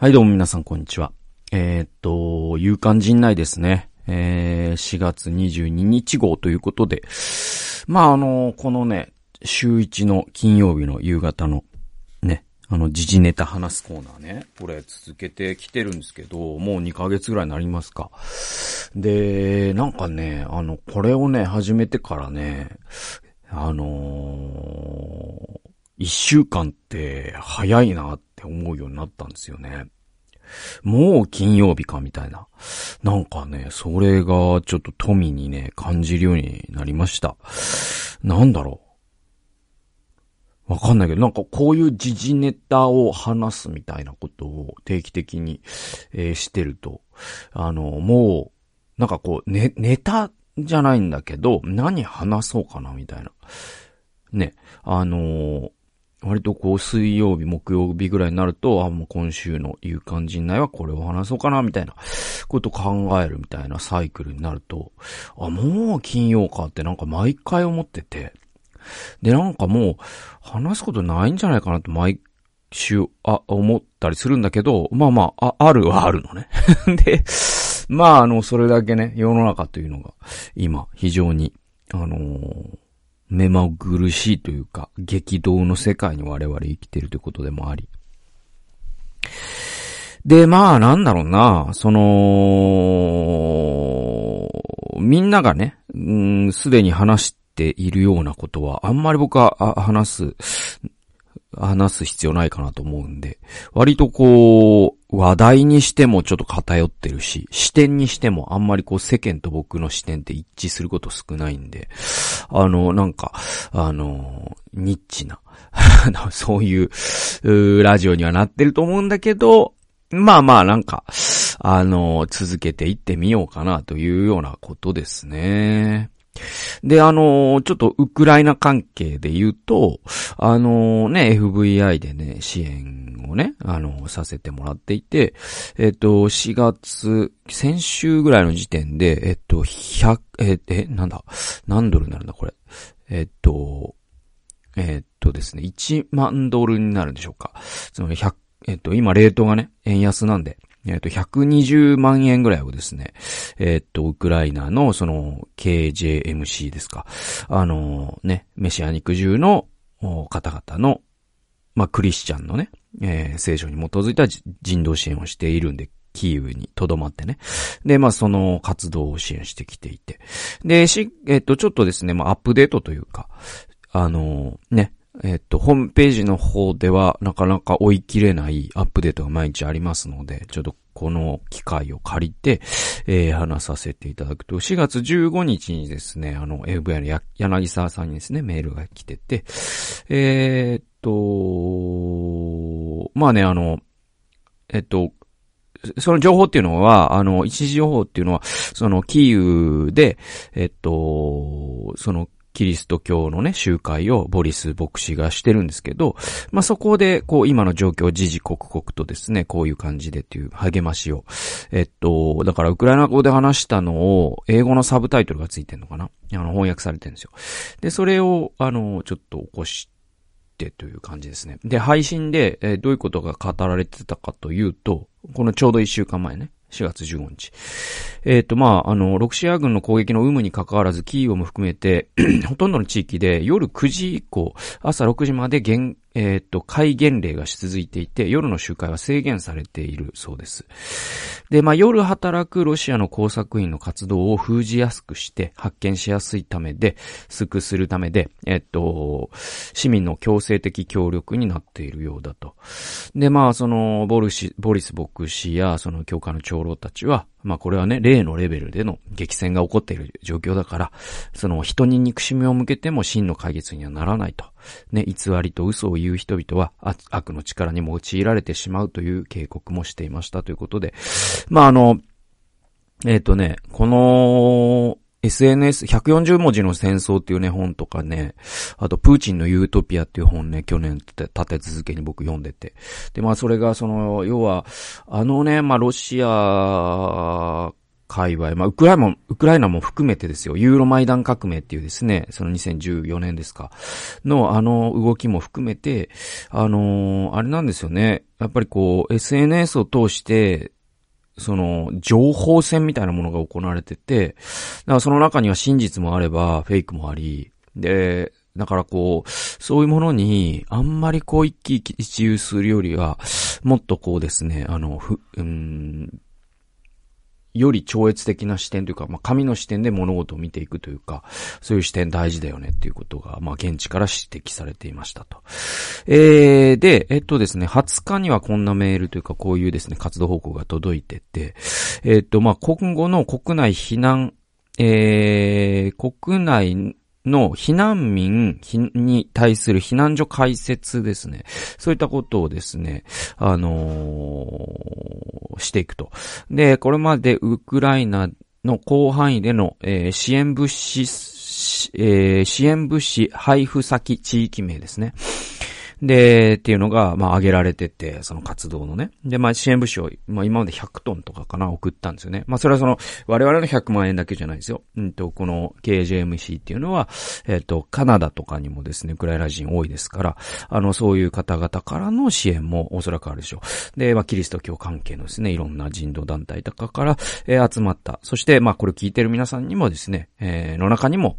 はい、どうも皆さん、こんにちは。えー、っと、勇敢陣内ですね。えー、4月22日号ということで、まあ、あの、このね、週1の金曜日の夕方の、ね、あの、時事ネタ話すコーナーね、これ続けてきてるんですけど、もう2ヶ月ぐらいになりますか。で、なんかね、あの、これをね、始めてからね、あのー、一週間って早いなって思うようになったんですよね。もう金曜日かみたいな。なんかね、それがちょっと富にね、感じるようになりました。なんだろう。わかんないけど、なんかこういう時事ネタを話すみたいなことを定期的に、えー、してると、あの、もう、なんかこう、ね、ネタじゃないんだけど、何話そうかなみたいな。ね、あのー、割とこう水曜日、木曜日ぐらいになると、あ、もう今週の夕刊陣内はこれを話そうかな、みたいなこと考えるみたいなサイクルになると、あ、もう金曜かってなんか毎回思ってて、で、なんかもう話すことないんじゃないかなって毎週、あ、思ったりするんだけど、まあまあ、あ、あるはあるのね。で、まああの、それだけね、世の中というのが今非常に、あのー目まぐるしいというか、激動の世界に我々生きてるということでもあり。で、まあ、なんだろうな、その、みんながね、すでに話しているようなことは、あんまり僕は話す話す必要ないかなと思うんで、割とこう、話題にしてもちょっと偏ってるし、視点にしてもあんまりこう世間と僕の視点って一致すること少ないんで、あの、なんか、あの、ニッチな、そういう、うラジオにはなってると思うんだけど、まあまあなんか、あの、続けていってみようかなというようなことですね。で、あのちょっとウクライナ関係で言うと、あのね、FVI でね、支援をね、あのさせてもらっていて、えっと、4月、先週ぐらいの時点で、えっと、100、え、え、なんだ、何ドルになるんだ、これ。えっと、えっとですね、1万ドルになるんでしょうか。つまり100、えっと、今、レートがね、円安なんで、えっ、と、120万円ぐらいをですね、えっ、と、ウクライナの、その、KJMC ですか。あの、ね、メシアニク中の方々の、まあ、クリスチャンのね、えー、聖書に基づいた人道支援をしているんで、キーウに留まってね。で、まあ、その活動を支援してきていて。で、し、えっ、と、ちょっとですね、まあ、アップデートというか、あのね、えっと、ホームページの方ではなかなか追い切れないアップデートが毎日ありますので、ちょっとこの機会を借りて、えー、話させていただくと、4月15日にですね、あの、FVI の柳沢さんにですね、メールが来てて、えー、っと、まあね、あの、えっと、その情報っていうのは、あの、一時情報っていうのは、その、キーウで、えっと、その、キリスト教のね、集会をボリス牧師がしてるんですけど、まあ、そこで、こう、今の状況を時々刻々とですね、こういう感じでっていう励ましを。えっと、だからウクライナ語で話したのを、英語のサブタイトルがついてんのかな？あの、翻訳されてるんですよ。で、それを、あの、ちょっと起こしてという感じですね。で、配信で、え、どういうことが語られてたかというと、このちょうど一週間前ね。4月15日。えっ、ー、と、まあ、あの、ロシア軍の攻撃の有無に関わらず、キーウも含めて ほとんどの地域で夜9時以降、朝6時まで限えっ、と、戒厳令がし続いていて、夜の集会は制限されているそうです。で、まあ、夜働くロシアの工作員の活動を封じやすくして、発見しやすいためで、すくするためで、えっ、と、市民の強制的協力になっているようだと。で、まあ、その、ボルシ、ボリス牧師や、その教科の長老たちは、まあこれはね、例のレベルでの激戦が起こっている状況だから、その人に憎しみを向けても真の解決にはならないと。ね、偽りと嘘を言う人々は悪の力に用いられてしまうという警告もしていましたということで、まああの、えっ、ー、とね、この、SNS、140文字の戦争っていうね、本とかね、あと、プーチンのユートピアっていう本ね、去年立て続けに僕読んでて。で、まあ、それが、その、要は、あのね、まあ、ロシア界隈、まあ、ウクライナも、ウクライナも含めてですよ、ユーロマイダン革命っていうですね、その2014年ですか、のあの動きも含めて、あのー、あれなんですよね。やっぱりこう、SNS を通して、その、情報戦みたいなものが行われてて、だからその中には真実もあれば、フェイクもあり、で、だからこう、そういうものに、あんまりこう一喜一憂するよりは、もっとこうですね、あの、ふ、うん、より超越的な視点というか、まあ、神の視点で物事を見ていくというか、そういう視点大事だよねっていうことが、まあ、現地から指摘されていましたと。えー、で、えっとですね、20日にはこんなメールというか、こういうですね、活動報告が届いてて、えっと、まあ、今後の国内避難、えー、国内の避難民に対する避難所開設ですね。そういったことをですね、あのー、していくと。で、これまでウクライナの広範囲での、えー、支援物資、えー、支援物資配布先地域名ですね。で、っていうのが、まあ、挙げられてて、その活動のね。で、まあ、支援物資を、まあ、今まで100トンとかかな、送ったんですよね。まあ、それはその、我々の100万円だけじゃないですよ。うんと、この KJMC っていうのは、えっ、と、カナダとかにもですね、ウクライナ人多いですから、あの、そういう方々からの支援もおそらくあるでしょう。で、まあ、キリスト教関係のですね、いろんな人道団体とかから、えー、集まった。そして、まあ、これ聞いてる皆さんにもですね、えー、の中にも、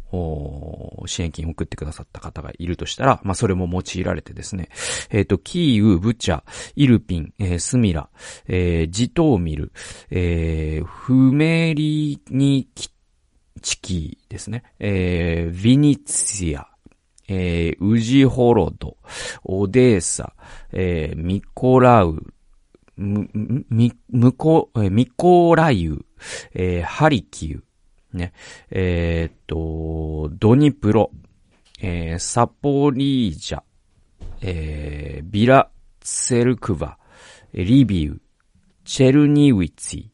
支援金を送ってくださった方がいるとしたら、まあ、それも用いられてですね、ですね。えっ、ー、と、キーウ、ブチャ、イルピン、えー、スミラ、えー、ジトーミル、えー、フメリニキチキですね、えー、ヴィニツィア、えー、ウジホロド、オデーサ、えー、ミコラウ、む、み、むこ、え、ミコライウ、えー、ハリキウ、ね、えー、っと、ドニプロ、えー、サポリージャ、えー、ビラ・セルクバ、リビウ、チェルニウィツィ、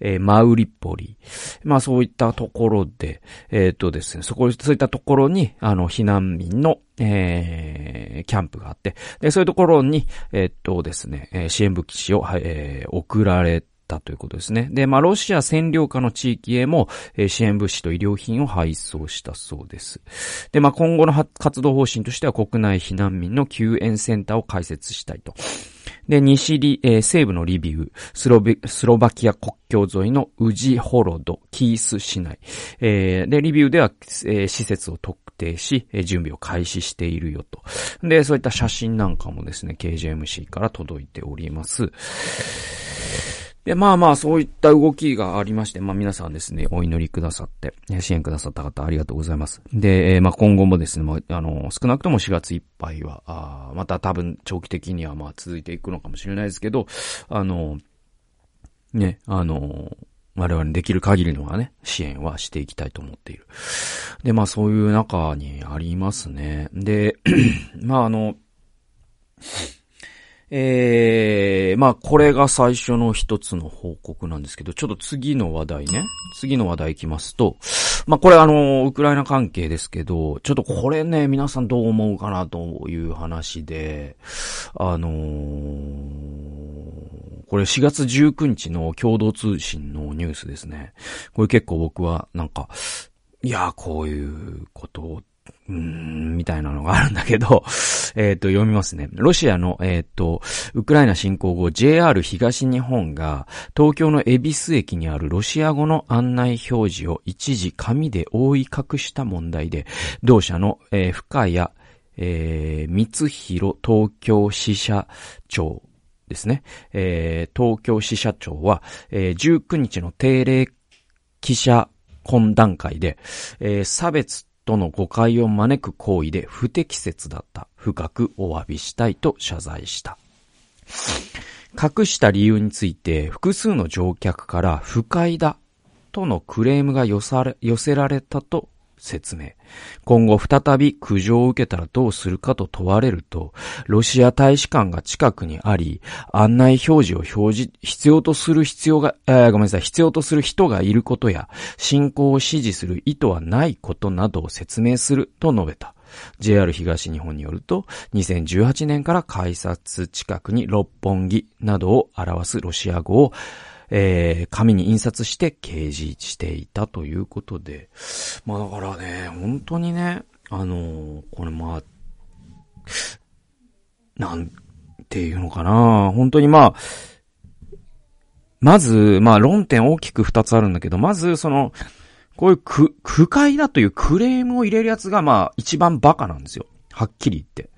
えー、マウリポリ。まあそういったところで、えっ、とですね、そこ、そういったところに、あの、避難民の、えー、キャンプがあって、で、そういうところに、えっ、とですね、支援物資を、えー、送られてたということですね。で、まあ、ロシア占領下の地域へも、えー、支援物資と医療品を配送したそうです。で、まあ、今後の活動方針としては国内避難民の救援センターを開設したいと。で、西リ、えー、西部のリビウ、スロベ、スロバキア国境沿いのウジホロド、キース市内。えー、で、リビウでは、えー、施設を特定し、えー、準備を開始しているよと。で、そういった写真なんかもですね、KJMC から届いております。で、まあまあ、そういった動きがありまして、まあ皆さんですね、お祈りくださって、支援くださった方ありがとうございます。で、まあ今後もですね、まあ、あの、少なくとも4月いっぱいは、あまた多分長期的にはまあ続いていくのかもしれないですけど、あの、ね、あの、我々にできる限りのはね、支援はしていきたいと思っている。で、まあそういう中にありますね。で、まああの、えー、まあ、これが最初の一つの報告なんですけど、ちょっと次の話題ね。次の話題いきますと、まあ、これあの、ウクライナ関係ですけど、ちょっとこれね、皆さんどう思うかなという話で、あのー、これ4月19日の共同通信のニュースですね。これ結構僕はなんか、いや、こういうことをみたいなのがあるんだけど、えっ、と、読みますね。ロシアの、えっ、ー、と、ウクライナ侵攻後、JR 東日本が、東京の恵比寿駅にあるロシア語の案内表示を一時紙で覆い隠した問題で、同社の、えー、深谷、えー、光弘東京支社長ですね。えー、東京支社長は、えー、19日の定例記者懇談会で、えー、差別との誤解を招く行為で不適切だった。深くお詫びしたいと謝罪した。隠した理由について複数の乗客から不快だとのクレームが寄せられたと説明。今後再び苦情を受けたらどうするかと問われると、ロシア大使館が近くにあり、案内表示を表示、必要とする必要が、えー、ごめんなさい、必要とする人がいることや、進行を支持する意図はないことなどを説明すると述べた。JR 東日本によると、2018年から改札近くに六本木などを表すロシア語をえー、紙に印刷して掲示していたということで。まあだからね、本当にね、あのー、これまあ、なんていうのかな本当にまあ、まず、まあ論点大きく二つあるんだけど、まずその、こういうく、不快だというクレームを入れるやつがまあ一番バカなんですよ。はっきり言って。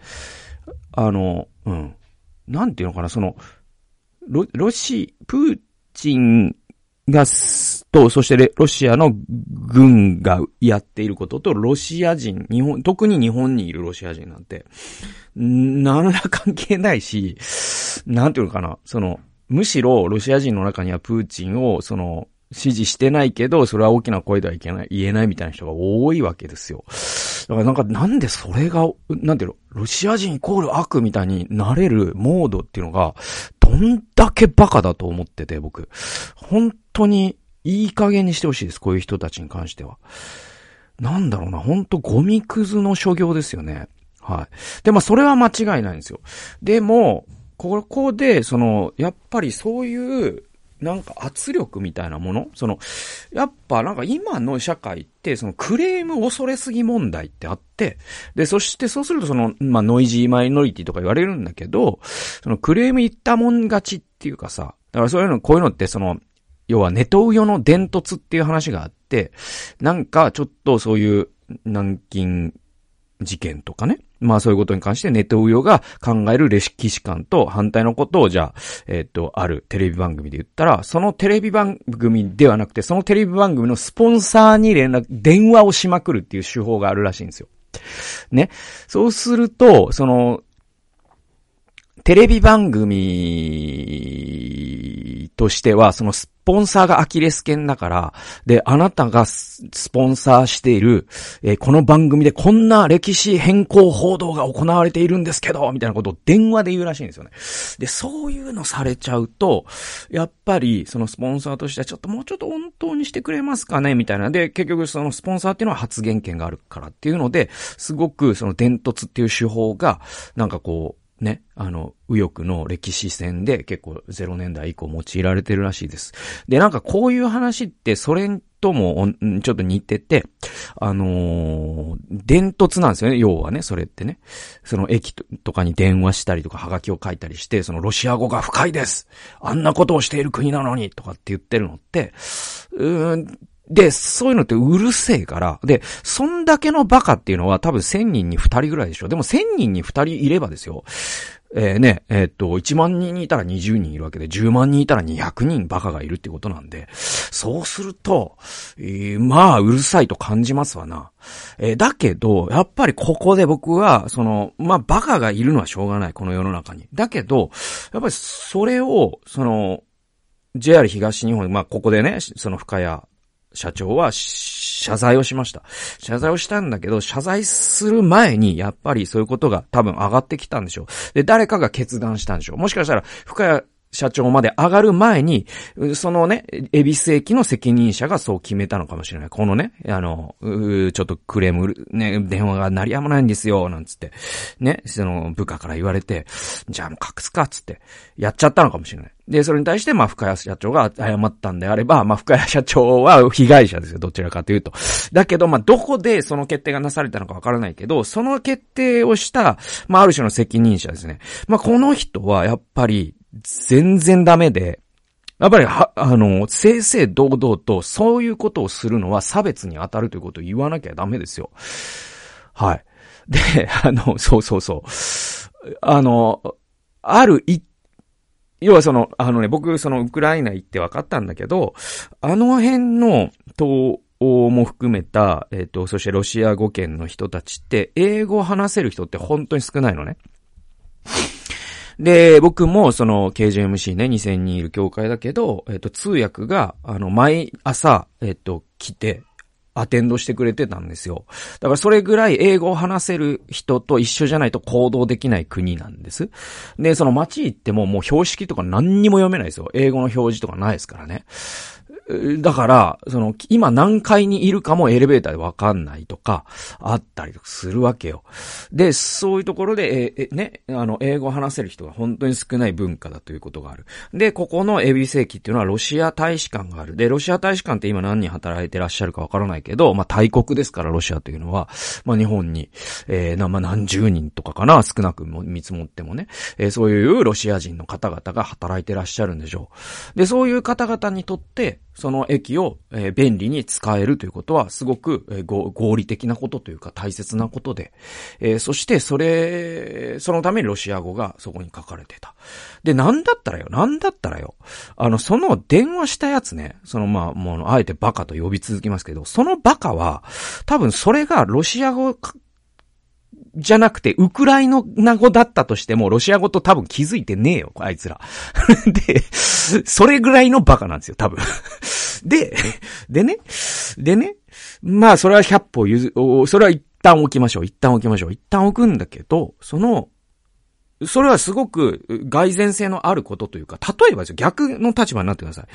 あの、うん。なんていうのかな、その、ロ、ロシ、プーチンが、と、そしてロシアの軍がやっていることと、ロシア人、日本、特に日本にいるロシア人なんて、何ら関係ないし、なんていうのかな、その、むしろロシア人の中にはプーチンを、その、支持してないけど、それは大きな声ではいけない、言えないみたいな人が多いわけですよ。だからなんか、なんでそれが、なんていうの、ロシア人イコール悪みたいになれるモードっていうのが、どんだけバカだと思ってて、僕。本当に、いい加減にしてほしいです、こういう人たちに関しては。なんだろうな、本当ゴミくずの所業ですよね。はい。で、まあ、それは間違いないんですよ。でも、ここで、その、やっぱりそういう、なんか圧力みたいなもの？その、やっぱなんか今の社会って、そのクレーム恐れすぎ問題ってあって、で、そしてそうするとその、まあノイジーマイノリティとか言われるんだけど、そのクレーム言ったもん勝ちっていうかさ、だからそういうの、こういうのってその、要はネトウヨの伝突っていう話があって、なんかちょっとそういう南京事件とかね。まあそういうことに関してネットウヨが考えるレシピ史観と反対のことをじゃあ、えっ、ー、と、あるテレビ番組で言ったら、そのテレビ番組ではなくて、そのテレビ番組のスポンサーに連絡、電話をしまくるっていう手法があるらしいんですよ。ね。そうすると、その、テレビ番組としては、そのスポンサーがアキレス腱だから、で、あなたがスポンサーしている、えー、この番組でこんな歴史変更報道が行われているんですけど、みたいなことを電話で言うらしいんですよね。で、そういうのされちゃうと、やっぱり、そのスポンサーとしてはちょっともうちょっと本当にしてくれますかね？みたいな。で、結局そのスポンサーっていうのは発言権があるからっていうので、すごくその伝突っていう手法が、なんかこう、ね、あの、右翼の歴史戦で結構0年代以降用いられてるらしいです。で、なんかこういう話ってそれともちょっと似てて、あのー、伝突なんですよね、要はね、それってね。その駅とかに電話したりとか、ハガキを書いたりして、そのロシア語が深いですあんなことをしている国なのにとかって言ってるのって、うーん、で、そういうのってうるせえから、で、そんだけのバカっていうのは多分1000人に2人ぐらいでしょ。でも1000人に2人いればですよ。えー、ね、えー、っと、1万人いたら20人いるわけで、10万人いたら200人バカがいるってことなんで、そうすると、えー、まあ、うるさいと感じますわな。えー、だけど、やっぱりここで僕は、その、まあ、バカがいるのはしょうがない、この世の中に。だけど、やっぱりそれを、その、JR 東日本、まあ、ここでね、その深谷社長は謝罪をしました。謝罪をしたんだけど、謝罪する前に、やっぱりそういうことが多分上がってきたんでしょう。で、誰かが決断したんでしょう。もしかしたら、深谷社長まで上がる前に、そのね、エビス駅の責任者がそう決めたのかもしれない。このね、あの、ちょっとクレーム、ね、電話が鳴りやまないんですよ、なんつって。ね、その部下から言われて、じゃあもう隠すか、つって、やっちゃったのかもしれない。で、それに対して、まあ、深谷社長が謝ったんであれば、まあ、深谷社長は被害者ですよ、どちらかというと。だけど、まあ、どこでその決定がなされたのかわからないけど、その決定をした、まあ、ある種の責任者ですね。まあ、この人は、やっぱり、全然ダメで、やっぱりは、あの、正々堂々とそういうことをするのは差別に当たるということを言わなきゃダメですよ。はい。で、あの、そうそうそう。あの、ある一、要はその、あのね、僕、その、ウクライナ行って分かったんだけど、あの辺の、東欧も含めた、えっ、ー、と、そしてロシア語圏の人たちって、英語を話せる人って本当に少ないのね。で、僕もその KJMC ね、2000人いる教会だけど、えっ、と、通訳が、あの、毎朝、えっ、と、来て、アテンドしてくれてたんですよ。だからそれぐらい英語を話せる人と一緒じゃないと行動できない国なんです。で、その街行ってももう標識とか何にも読めないですよ。英語の表示とかないですからね。だから、その、今何階にいるかもエレベーターでわかんないとか、あったりとかするわけよ。で、そういうところで、え、えね、あの、英語を話せる人が本当に少ない文化だということがある。で、ここのエビ世紀っていうのはロシア大使館がある。で、ロシア大使館って今何人働いてらっしゃるかわからないけど、まあ、大国ですから、ロシアというのは、まあ、日本に、えー、な、まあ、何十人とかかな、少なくも見積もってもね、えー、そういうロシア人の方々が働いてらっしゃるんでしょう。で、そういう方々にとって、その駅を、え便利に使えるということは、すごく、え合理的なことというか大切なことで、えそしてそれ、そのためにロシア語がそこに書かれてた。で、なんだったらよ、なんだったらよ、あの、その電話したやつね、そのまあ、もう、あえてバカと呼び続きますけど、そのバカは、多分それがロシア語じゃなくて、ウクライナ語だったとしても、ロシア語と多分気づいてねえよ、あいつら。で、それぐらいのバカなんですよ、多分。で、でね、でね、まあ、それは100歩譲、おそれは一旦置きましょう、一旦置きましょう、一旦置くんだけど、その、それはすごく蓋然性のあることというか、例えばですよ、逆の立場になってください。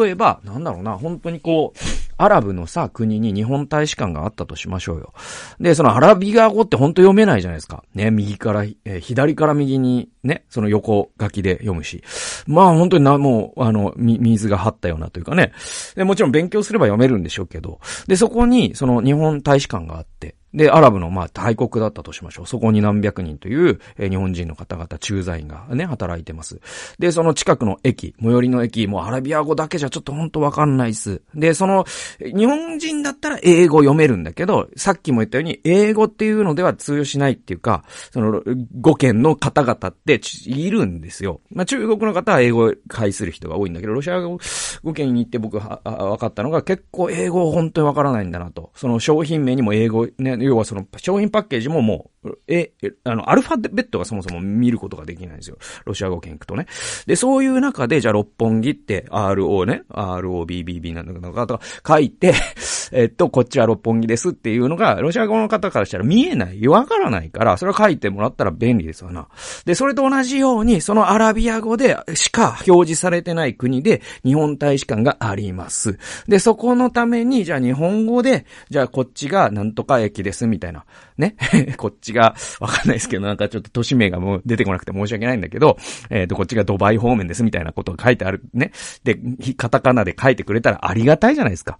例えば、なんだろうな、本当にこう、アラブのさ、国に日本大使館があったとしましょうよ。で、そのアラビア語って本当読めないじゃないですか。ね、右から、えー左から右にね、その横書きで読むし。まあ本当にな、もう、あの、み、水が張ったようなというかね。で、もちろん勉強すれば読めるんでしょうけど。で、そこに、その日本大使館があって、で、アラブの、まあ、大国だったとしましょう。そこに何百人という、えー日本人の方々、駐在員がね、働いてます。で、その近くの駅、最寄りの駅、もうアラビア語だけじゃちょっとほんとわかんないっす。で、その、日本人だったら英語読めるんだけど、さっきも言ったように、英語っていうのでは通用しないっていうか、その、語圏の方々っているんですよ。まあ、中国の方は英語を介する人が多いんだけど、ロシア語語圏に行って僕は、あ分かったのが結構英語本当にわからないんだなと。その商品名にも英語、ね、要はその商品パッケージももう、え、あの、アルファベットがそもそも見ることができないんですよ。ロシア語圏行くとね。で、そういう中で、じゃあ六本木って RO ね、ROBBB なんだけど、と書いて、えっと、こっちは六本木ですっていうのが、ロシア語の方からしたら見えない、わからないから、それを書いてもらったら便利ですよな。で、それと同じように、そのアラビア語でしか表示されてない国で、日本大使館があります。で、そこのために、じゃあ日本語で、じゃあこっちがなんとか駅です、みたいな。ね。こっちが、わかんないですけど、なんかちょっと都市名がもう出てこなくて申し訳ないんだけど、えっ、と、こっちがドバイ方面です、みたいなことが書いてある。ね。で、カタカナで書いてくれたらありがたいじゃないですか。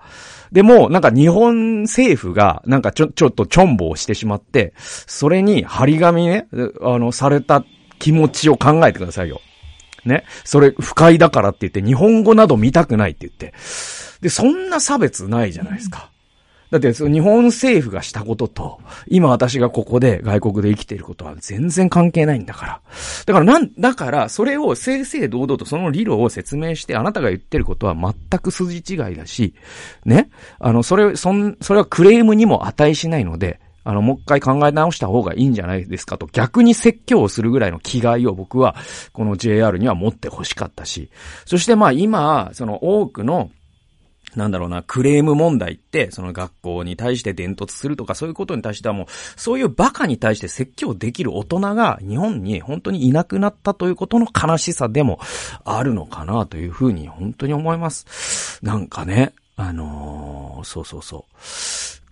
でも、なんか日本政府が、なんかちょ、ちょっとチョンボをしてしまって、それに張り紙ね、あの、された気持ちを考えてくださいよ。ね。それ、不快だからって言って、日本語など見たくないって言って。で、そんな差別ないじゃないですか。だって、日本政府がしたことと、今私がここで外国で生きていることは全然関係ないんだから。だからなん、だから、それを正々堂々とその理論を説明して、あなたが言ってることは全く筋違いだし、ね？あの、それ、そん、それはクレームにも値しないので、あの、もう一回考え直した方がいいんじゃないですかと、逆に説教をするぐらいの気概を僕は、この JR には持って欲しかったし、そしてまあ今、その多くの、なんだろうな、クレーム問題って、その学校に対して伝突するとかそういうことに対してはもう、そういうバカに対して説教できる大人が日本に本当にいなくなったということの悲しさでもあるのかなというふうに本当に思います。なんかね、あのーそうそうそう。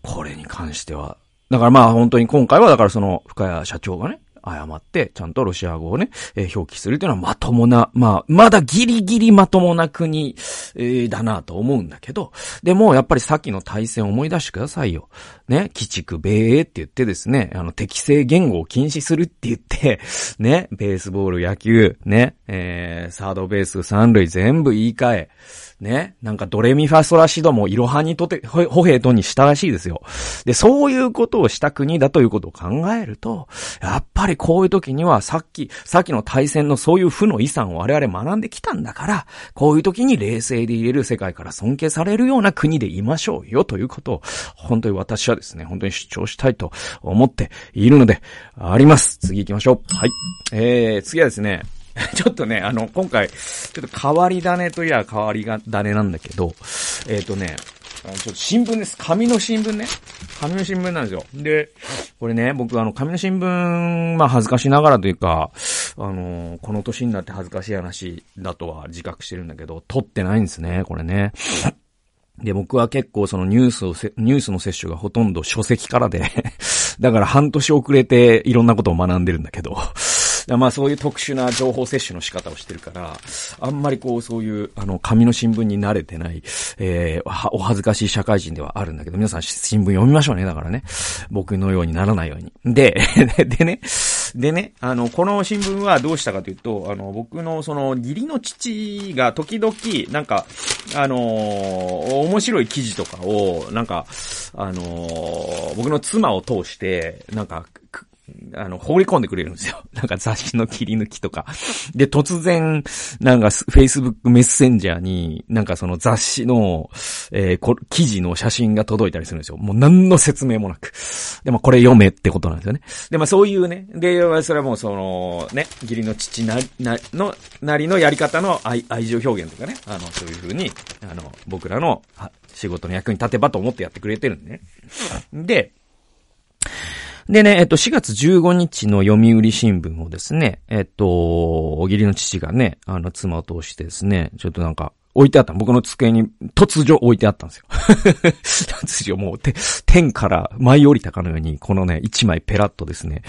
これに関しては。だからまあ本当に今回はだからその深谷社長がね、謝って、ちゃんとロシア語をね、えー表記するというのはまともな、まあ、まだギリギリまともな国、えーだなと思うんだけど、でもやっぱりさっきの対戦を思い出してくださいよ。ね、鬼畜米英って言ってですね、あの、適正言語を禁止するって言って、ね、ベースボール、野球、ね、えー、サードベース、三塁全部言い換え、ね。なんかドレミファソラシドもイロハにとて、ほ歩兵とにしたらしいですよ。で、そういうことをした国だということを考えると、やっぱりこういう時にはさっき、さっきの対戦のそういう負の遺産を我々学んできたんだから、こういう時に冷静でいれる世界から尊敬されるような国でいましょうよということを、本当に私はですね、本当に主張したいと思っているので、あります。次行きましょう。はい。えー、次はですね、ちょっとね、あの、今回、ちょっと変わり種といや変わりが種なんだけど、えっ、とね、ちょっと新聞です。紙の新聞ね。紙の新聞なんですよ。で、これね、僕あの、紙の新聞、まあ恥ずかしながらというか、あのこの年になって恥ずかしい話だとは自覚してるんだけど、撮ってないんですね、これね。で、僕は結構そのニュースをニュースの摂取がほとんど書籍からで だから半年遅れていろんなことを学んでるんだけどまあそういう特殊な情報摂取の仕方をしてるから、あんまりこうそういう、あの、紙の新聞に慣れてない、えー、お恥ずかしい社会人ではあるんだけど、皆さん新聞読みましょうね、だからね。僕のようにならないように。で、でね、でね、あの、この新聞はどうしたかというと、あの、僕のその義理の父が時々、なんか、あのー、面白い記事とかを、なんか、あのー、僕の妻を通して、なんか、あの、放り込んでくれるんですよ。なんか雑誌の切り抜きとか。で、突然、なんか Facebook メッセンジャーに、なんかその雑誌の、えー、こ記事の写真が届いたりするんですよ。もう何の説明もなく。で、まあこれ読めってことなんですよね。で、まあそういうね、で、それはもうその、ね、義理の父な、な、の、なりのやり方の愛愛情表現とかね、あの、そういうふうに、あの、僕らの仕事の役に立てばと思ってやってくれてるんでね。で、でね、えっと、4月15日の読売新聞をですね、えっと、お義理の父がね、あの、妻を通してですね、ちょっとなんか、置いてあった。僕の机に突如置いてあったんですよ。突如もう、天から舞い降りたかのように、このね、一枚ペラッとですね、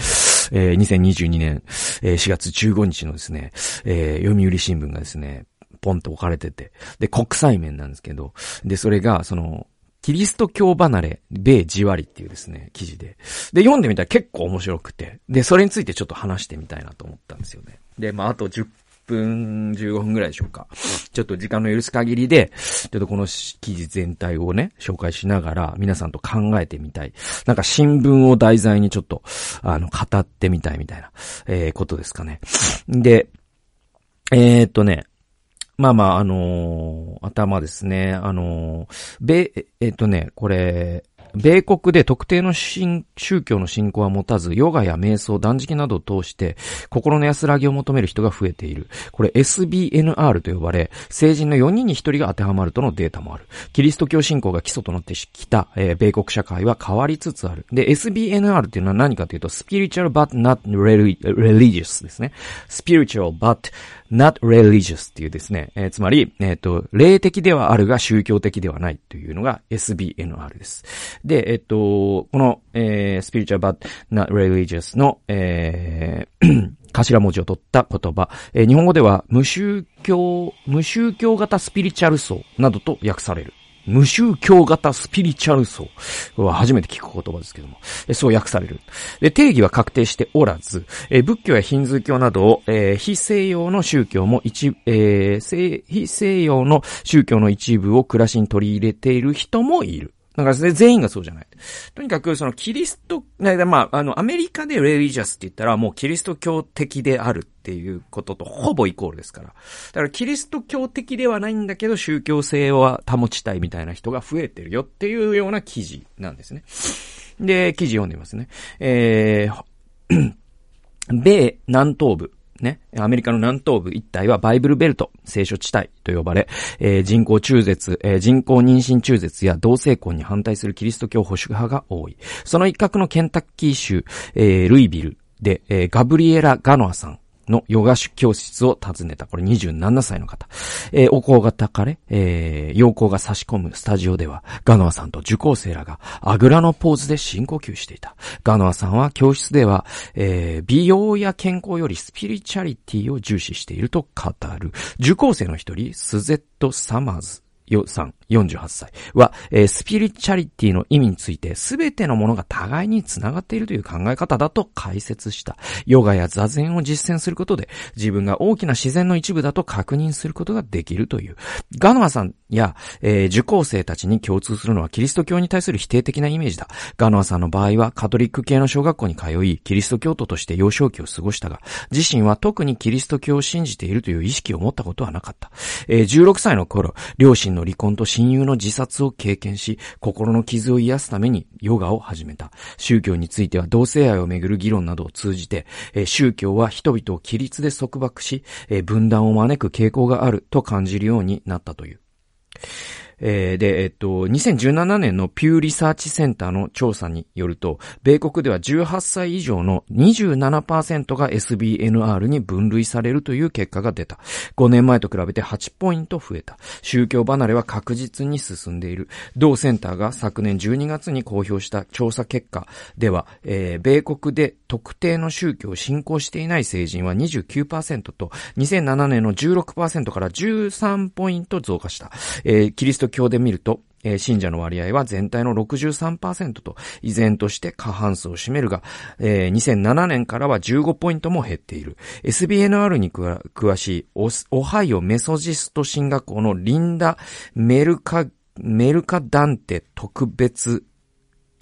えー、2022年、えー、4月15日のですね、えー、読売新聞がですね、ポンと置かれてて、で、国際面なんですけど、で、それが、その、キリスト教離れ、米じわりっていうですね、記事で。で、読んでみたら結構面白くて。で、それについてちょっと話してみたいなと思ったんですよね。で、まあ、あと10分、15分ぐらいでしょうか。ちょっと時間の許す限りで、ちょっとこの記事全体をね、紹介しながら、皆さんと考えてみたい。なんか新聞を題材にちょっと、あの、語ってみたいみたいな、えー、ことですかね。で、えー、っとね、まあまあ、あのー、頭ですね。あのー、べ、えっとね、これ、米国で特定の宗教の信仰は持たず、ヨガや瞑想、断食などを通して、心の安らぎを求める人が増えている。これ SBNR と呼ばれ、成人の4人に1人が当てはまるとのデータもある。キリスト教信仰が基礎となってきた、えー、米国社会は変わりつつある。で、SBNR っていうのは何かというと、spiritual but not religious ですね。spiritual but not religious っていうですね、えー、つまり、えっ、ー、と、霊的ではあるが宗教的ではないというのが SBNR です。で、えっ、ー、と、この、えー、spiritual but not religious の、えー 頭文字を取った言葉、えー、日本語では無宗教、無宗教型スピリチュアル層などと訳される。無宗教型スピリチュアル層は初めて聞く言葉ですけども、そう訳される。で定義は確定しておらず、え仏教やヒンズー教などを、えー、非西洋の宗教も一、えー、非西洋の宗教の一部を暮らしに取り入れている人もいる。だから全員がそうじゃない。とにかく、そのキリスト、まあ、あの、アメリカでレリジャスって言ったらもうキリスト教的であるっていうこととほぼイコールですから。だからキリスト教的ではないんだけど宗教性は保ちたいみたいな人が増えてるよっていうような記事なんですね。で、記事読んでみますね。えー、米南東部ね、アメリカの南東部一帯はバイブルベルト、聖書地帯と呼ばれ、えー、人工中絶、えー、人工妊娠中絶や同性婚に反対するキリスト教保守派が多い。その一角のケンタッキー州、えー、ルイビルで、えー、ガブリエラ・ガノアさんのヨガ教室を訪ねた。これ27歳の方。えー、お香がたかれ、えー、陽光が差し込むスタジオでは、ガノアさんと受講生らがあぐらのポーズで深呼吸していた。ガノアさんは教室では、えー、美容や健康よりスピリチュアリティを重視していると語る。受講生の一人、スゼット・サマーズよさん、48歳は、えー、スピリチャリティの意味について、すべてのものが互いに繋がっているという考え方だと解説した。ヨガや座禅を実践することで、自分が大きな自然の一部だと確認することができるという。ガノアさんや、えー、受講生たちに共通するのはキリスト教に対する否定的なイメージだ。ガノアさんの場合は、カトリック系の小学校に通い、キリスト教徒として幼少期を過ごしたが、自身は特にキリスト教を信じているという意識を持ったことはなかった。えー、16歳の頃、両親の離婚と親親友の自殺を経験し、心の傷を癒すためにヨガを始めた。宗教については同性愛をめぐる議論などを通じて、え、宗教は人々を規律で束縛し、え、分断を招く傾向があると感じるようになったという。えー、で、えっと、2017年のピューリサーチセンターの調査によると、米国では18歳以上の27%が SBNR に分類されるという結果が出た。5年前と比べて8ポイント増えた。宗教離れは確実に進んでいる。同センターが昨年12月に公表した調査結果では、えー、米国で特定の宗教を信仰していない成人は29%と、2007年の16%から13ポイント増加した。えー、キリスト教で見ると、えー、信者の割合は全体の63%と、依然として過半数を占めるが、えー、2007年からは15ポイントも減っている。SBNR に詳しいオ、オハイオメソジスト進学校のリンダ・メルカ、メルカダンテ特別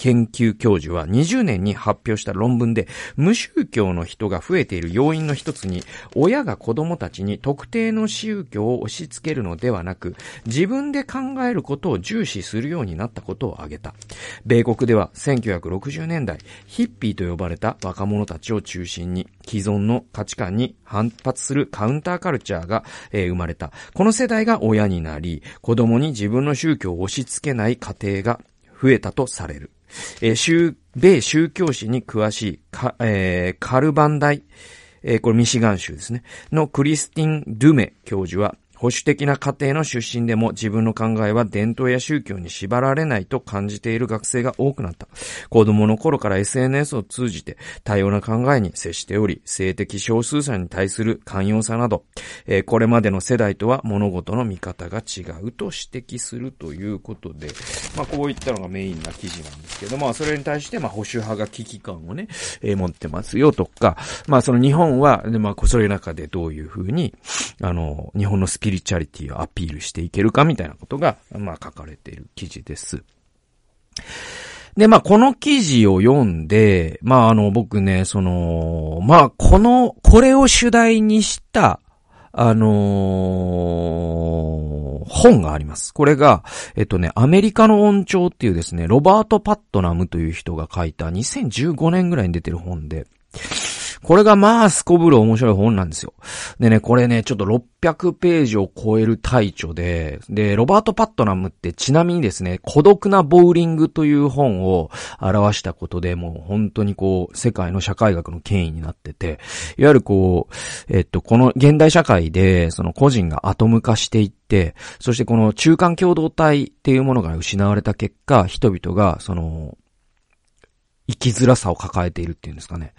研究教授は20年に発表した論文で、無宗教の人が増えている要因の一つに、親が子供たちに特定の宗教を押し付けるのではなく、自分で考えることを重視するようになったことを挙げた。米国では1960年代、ヒッピーと呼ばれた若者たちを中心に、既存の価値観に反発するカウンターカルチャーが、えー、生まれた。この世代が親になり、子供に自分の宗教を押し付けない家庭が増えたとされる。えー、宗、米宗教史に詳しい、か、えー、カルバン大、えー、これミシガン州ですね、のクリスティン・ドゥメ教授は、保守的な家庭の出身でも自分の考えは伝統や宗教に縛られないと感じている学生が多くなった。子供の頃から SNS を通じて多様な考えに接しており、性的少数者に対する寛容さなど、えー、これまでの世代とは物事の見方が違うと指摘するということで、まあこういったのがメインな記事なんですけど、まあそれに対してまあ保守派が危機感をね、えー、持ってますよとか、まあその日本は、まあそれ中でどういうふうに、あの、日本のスピリチュアリティをアピールしていけるかみたいなことが、まあ書かれている記事です。で、まあ、この記事を読んで、まあ、あの、僕ね、その、まあ、この、これを主題にした、あのー、本があります。これが、えっとね、アメリカの音調っていうですね、ロバート・パットナムという人が書いた2015年ぐらいに出てる本で、これがまあ、すこぶる面白い本なんですよ。でね、これね、ちょっと600ページを超える大著で、で、ロバート・パットナムってちなみにですね、孤独なボーリングという本を表したことで、もう本当にこう、世界の社会学の権威になってて、いわゆるこう、えっと、この現代社会で、その個人がアトム化していって、そしてこの中間共同体っていうものが失われた結果、人々が、その、生きづらさを抱えているっていうんですかね。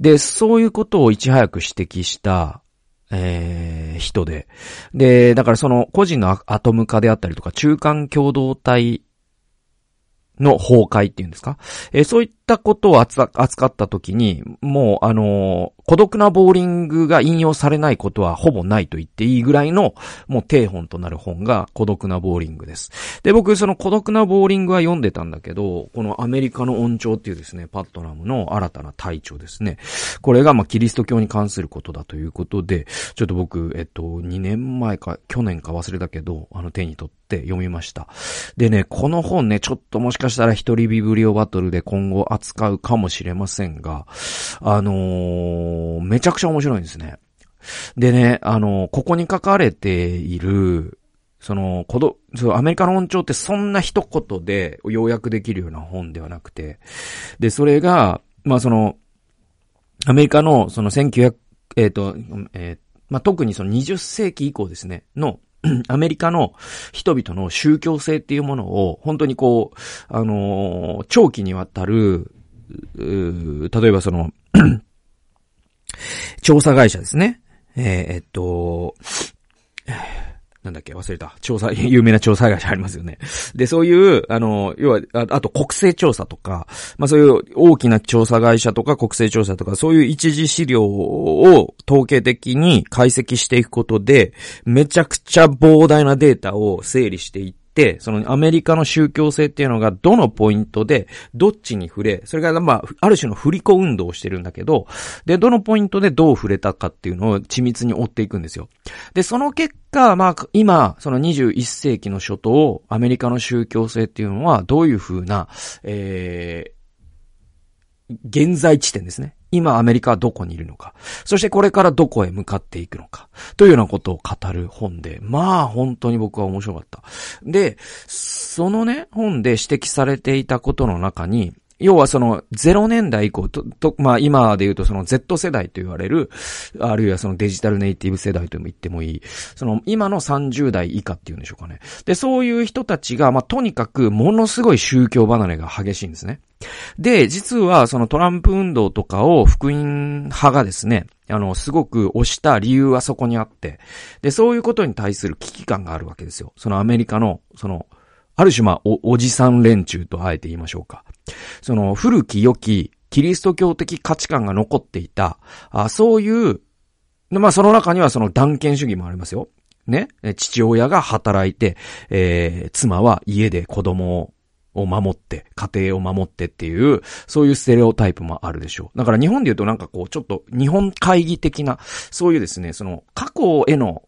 で、そういうことをいち早く指摘した、えー、人で。で、だからその個人のアトム化であったりとか、中間共同体の崩壊っていうんですか、えー、そういたことを扱った時に、もう、あのー、孤独なボーリングが引用されないことはほぼないと言っていいぐらいの、もう定本となる本が孤独なボーリングです。で、僕、その孤独なボーリングは読んでたんだけど、このアメリカの音調っていうですね、パットナムの新たな隊長ですね。これが、まあ、キリスト教に関することだということで、ちょっと僕、えっと、2年前か、去年か忘れたけど、あの、手に取って読みました。でね、この本ね、ちょっともしかしたら一人ビブリオバトルで今後扱うかもしれませんが、あのー、めちゃくちゃ面白いんですね。でね、あのー、ここに書かれている、その、こど、そう、アメリカの音調ってそんな一言で要約できるような本ではなくて、で、それが、まあその、アメリカのその1900、えっ、ー、と、えー、まあ特にその20世紀以降ですね、の、アメリカの人々の宗教性っていうものを、本当にこう、あのー、長期にわたる、例えばその 調査会社ですね。えー、えっと、なんだっけ？忘れた。調査、有名な調査会社ありますよね。で、そういう、あの、要は、ああと国勢調査とか、まあそういう大きな調査会社とか国勢調査とか、そういう一時資料を統計的に解析していくことで、めちゃくちゃ膨大なデータを整理していって、、そのアメリカの宗教性っていうのがどのポイントで、どっちに触れ、それがまあ、ある種の振り子運動をしてるんだけど、で、どのポイントでどう触れたかっていうのを緻密に追っていくんですよ。で、その結果、まあ、今、その21世紀の初頭、アメリカの宗教性っていうのは、どういう風な、えー、現在地点ですね。今アメリカはどこにいるのか、そしてこれからどこへ向かっていくのか、というようなことを語る本で、まあ本当に僕は面白かった。で、そのね、本で指摘されていたことの中に、要はその0年代以降と、と、まあ今で言うとその Z 世代と言われる、あるいはそのデジタルネイティブ世代とも言ってもいい、その今の30代以下っていうんでしょうかね。で、そういう人たちが、まあとにかくものすごい宗教離れが激しいんですね。で、実はそのトランプ運動とかを福音派がですね、あの、すごく押した理由はそこにあって、で、そういうことに対する危機感があるわけですよ。そのアメリカの、その、ある種まあ、お、おじさん連中とあえて言いましょうか。その、古き良き、キリスト教的価値観が残っていた、あそういう、まあその中にはその断権主義もありますよ。ね。父親が働いて、えー、妻は家で子供をを守って、家庭を守ってっていう、そういうステレオタイプもあるでしょう。だから日本で言うとなんかこう、ちょっと日本会議的な、そういうですね、その過去への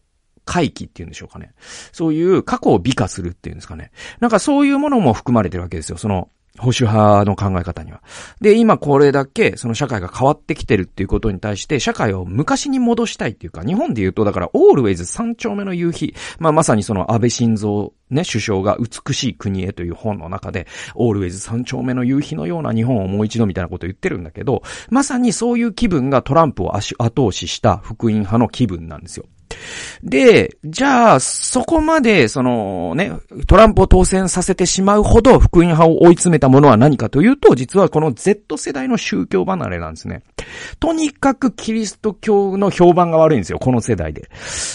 回帰っていうんでしょうかね。そういう過去を美化するっていうんですかね。なんかそういうものも含まれてるわけですよ。その、保守派の考え方には。で、今これだけその社会が変わってきてるっていうことに対して社会を昔に戻したいっていうか、日本で言うとだからオールウェイズ三丁目の夕日。まあまさにその安倍晋三ね、首相が美しい国へという本の中で、オールウェイズ三丁目の夕日のような日本をもう一度みたいなことを言ってるんだけど、まさにそういう気分がトランプを後押しした福音派の気分なんですよ。で、じゃあ、そこまで、そのね、トランプを当選させてしまうほど福音派を追い詰めたものは何かというと、実はこの Z 世代の宗教離れなんですね。とにかくキリスト教の評判が悪いんですよ、この世代で。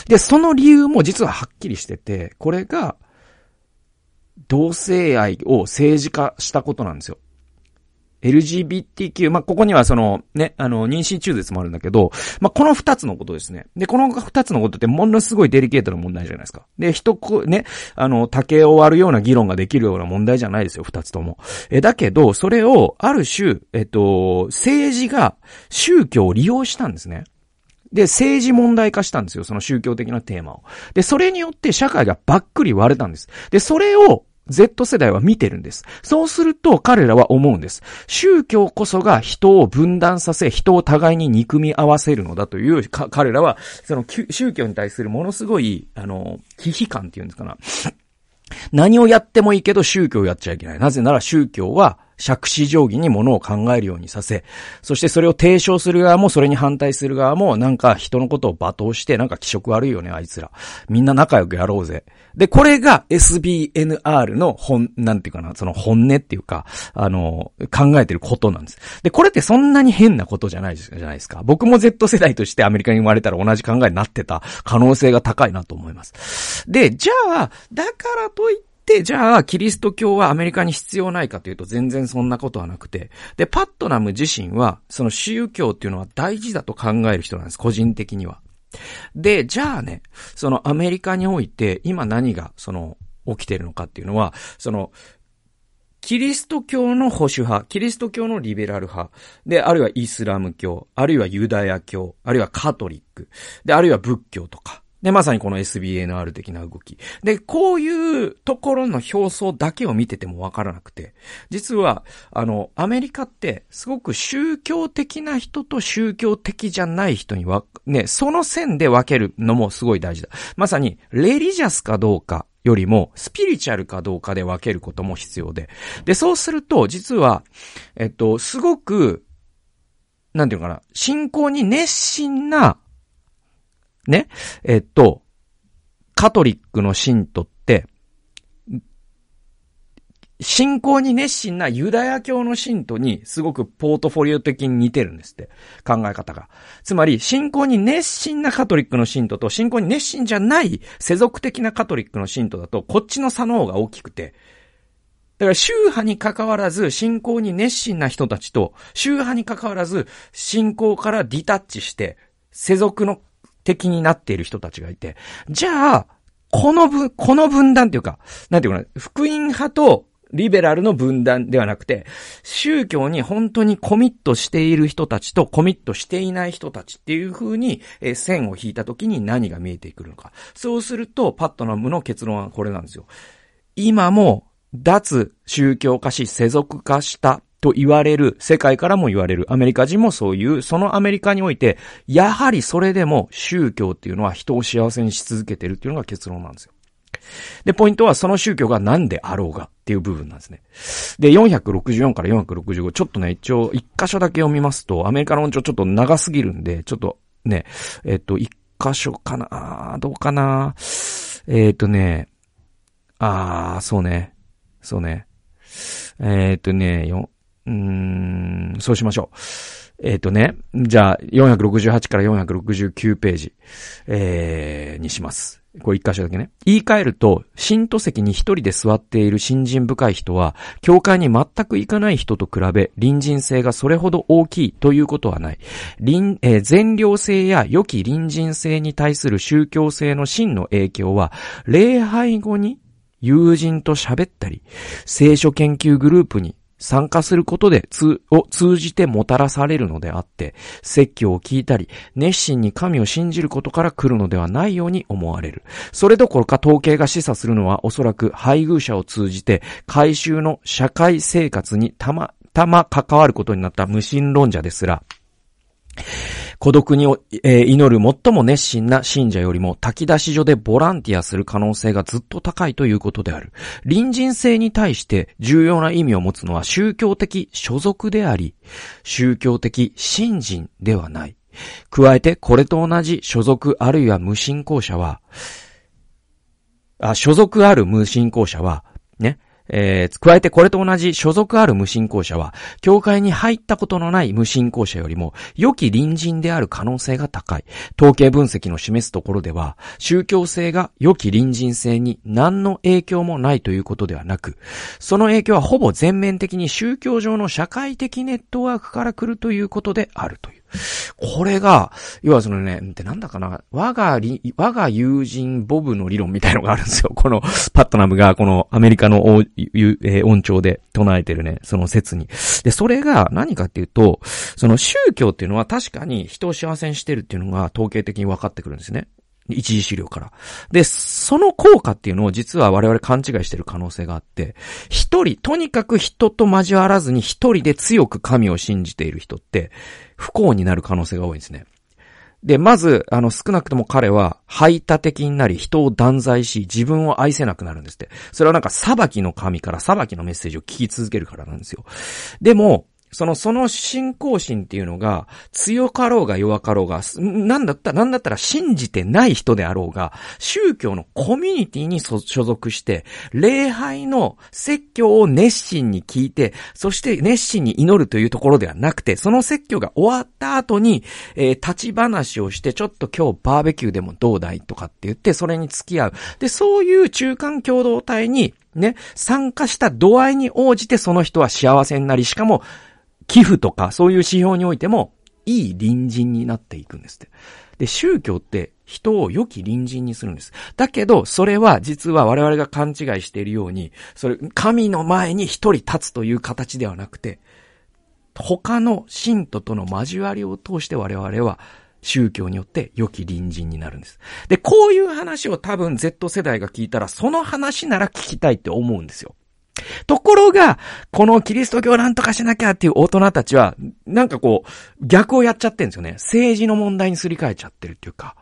で、その理由も実ははっきりしてて、これが、同性愛を政治化したことなんですよ。LGBTQ、まあ、ここにはその、ね、あの、妊娠中絶もあるんだけど、まあ、この二つのことですね。で、この二つのことってものすごいデリケートな問題じゃないですか。で、人こ、ね、あの、竹を割るような議論ができるような問題じゃないですよ、二つとも。え、だけど、それを、ある種、えっと、政治が宗教を利用したんですね。で、政治問題化したんですよ、その宗教的なテーマを。で、それによって社会がばっくり割れたんです。で、それを、Z 世代は見てるんです。そうすると彼らは思うんです。宗教こそが人を分断させ、人を互いに憎み合わせるのだという、彼らは、その宗教に対するものすごい、あの、危機感っていうんですかな。何をやってもいいけど宗教をやっちゃいけない。なぜなら宗教は借子定規にものを考えるようにさせ、そしてそれを提唱する側もそれに反対する側もなんか人のことを罵倒してなんか気色悪いよね、あいつら。みんな仲良くやろうぜ。で、これが SBNR の本、なんていうかな、その本音っていうか、あの、考えてることなんです。で、これってそんなに変なことじゃないじゃないですか。僕も Z 世代としてアメリカに生まれたら同じ考えになってた可能性が高いなと思います。で、じゃあ、だからといって、でじゃあ、キリスト教はアメリカに必要ないかというと全然そんなことはなくて。で、パットナム自身は、その宗教っていうのは大事だと考える人なんです、個人的には。で、じゃあね、そのアメリカにおいて今何がその起きてるのかっていうのは、その、キリスト教の保守派、キリスト教のリベラル派、で、あるいはイスラム教、あるいはユダヤ教、あるいはカトリック、で、あるいは仏教とか、で、まさにこの SBNR 的な動き。で、こういうところの表層だけを見ててもわからなくて、実は、あの、アメリカってすごく宗教的な人と宗教的じゃない人には、ね、その線で分けるのもすごい大事だ。まさに、レリジャスかどうかよりも、スピリチュアルかどうかで分けることも必要で。で、そうすると、実は、えっと、すごく、なんていうかな、信仰に熱心なね、えっと、カトリックの信徒って、信仰に熱心なユダヤ教の信徒にすごくポートフォリオ的に似てるんですって。考え方が。つまり、信仰に熱心なカトリックの信徒と信仰に熱心じゃない世俗的なカトリックの信徒だと、こっちの差の方が大きくて。だから宗派に関わらず信仰に熱心な人たちと、宗派に関わらず信仰からディタッチして、世俗の的になっている人たちがいて、じゃあ、この分、この分断っていうか、なんていうかな、福音派とリベラルの分断ではなくて、宗教に本当にコミットしている人たちとコミットしていない人たちっていう風に、線を引いた時に何が見えてくるのか。そうすると、パットナムの結論はこれなんですよ。今も、脱宗教化し世俗化したと言われる、世界からも言われる、アメリカ人もそういう、そのアメリカにおいて、やはりそれでも宗教っていうのは人を幸せにし続けてるっていうのが結論なんですよ。で、ポイントはその宗教が何であろうがっていう部分なんですね。で、464から465、ちょっとね、一応一箇所だけ読みますと、アメリカの音調ちょっと長すぎるんで、ちょっとね、えっと、一箇所かなどうかなえっとね、あー、そうね。そうね。えっとね、そうしましょう。えっ、ー、とね、じゃあ、468から469ページ、えー、にします。これ一箇所だけね。言い換えると、新都席に一人で座っている信心深い人は、教会に全く行かない人と比べ、隣人性がそれほど大きいということはない。隣、えー、善良性や良き隣人性に対する宗教性の真の影響は、礼拝後に友人と喋ったり、聖書研究グループに参加することで、つ、を通じてもたらされるのであって、説教を聞いたり、熱心に神を信じることから来るのではないように思われる。それどころか統計が示唆するのはおそらく配偶者を通じて、回収の社会生活にたま、たま関わることになった無神論者ですら、孤独に、えー、祈る最も熱心な信者よりも炊き出し所でボランティアする可能性がずっと高いということである。隣人性に対して重要な意味を持つのは宗教的所属であり、宗教的信心ではない。加えてこれと同じ所属あるいは無信仰者は、あ、所属ある無信仰者は、ね、えー、加えてこれと同じ所属ある無信仰者は、教会に入ったことのない無信仰者よりも、良き隣人である可能性が高い。統計分析の示すところでは、宗教性が良き隣人性に何の影響もないということではなく、その影響はほぼ全面的に宗教上の社会的ネットワークから来るということであるという。これが、要はそのね、ってなんだかな、我がり、我が友人ボブの理論みたいのがあるんですよ。この、パットナムが、このアメリカの音調で唱えてるね、その説に。で、それが何かっていうと、その宗教っていうのは確かに人を幸せにしてるっていうのが統計的に分かってくるんですね。一時資料から。で、その効果っていうのを実は我々勘違いしてる可能性があって、一人、とにかく人と交わらずに一人で強く神を信じている人って、不幸になる可能性が多いんですね。で、まず、あの、少なくとも彼は、排他的になり、人を断罪し、自分を愛せなくなるんですって。それはなんか、裁きの神から裁きのメッセージを聞き続けるからなんですよ。でも、その、その信仰心っていうのが、強かろうが弱かろうが、なんだったら、なんだったら信じてない人であろうが、宗教のコミュニティに所属して、礼拝の説教を熱心に聞いて、そして熱心に祈るというところではなくて、その説教が終わった後に、えー、立ち話をして、ちょっと今日バーベキューでもどうだいとかって言って、それに付き合う。で、そういう中間共同体に、ね、参加した度合いに応じてその人は幸せになり、しかも、寄付とかそういう指標においても、いい隣人になっていくんですって。で、宗教って人を良き隣人にするんです。だけど、それは実は我々が勘違いしているように、それ、神の前に一人立つという形ではなくて、他の信徒との交わりを通して我々は宗教によって良き隣人になるんです。で、こういう話を多分 Z 世代が聞いたら、その話なら聞きたいって思うんですよ。ところが、このキリスト教なんとかしなきゃっていう大人たちは、なんかこう、逆をやっちゃってるんですよね。政治の問題にすり替えちゃってるっていうか。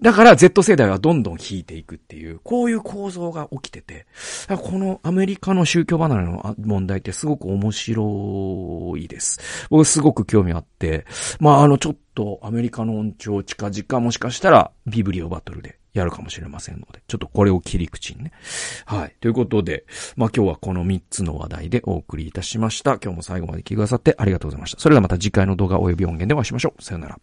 だから Z 世代はどんどん引いていくっていう、こういう構造が起きてて、このアメリカの宗教離れの問題ってすごく面白いです。僕すごく興味あって、まああのちょっとアメリカの音調近々もしかしたらビブリオバトルでやるかもしれませんので、ちょっとこれを切り口にね。はい。ということで、まあ今日はこの3つの話題でお送りいたしました。今日も最後まで聞いてくださってありがとうございました。それではまた次回の動画及び音源でお会いしましょう。さよなら。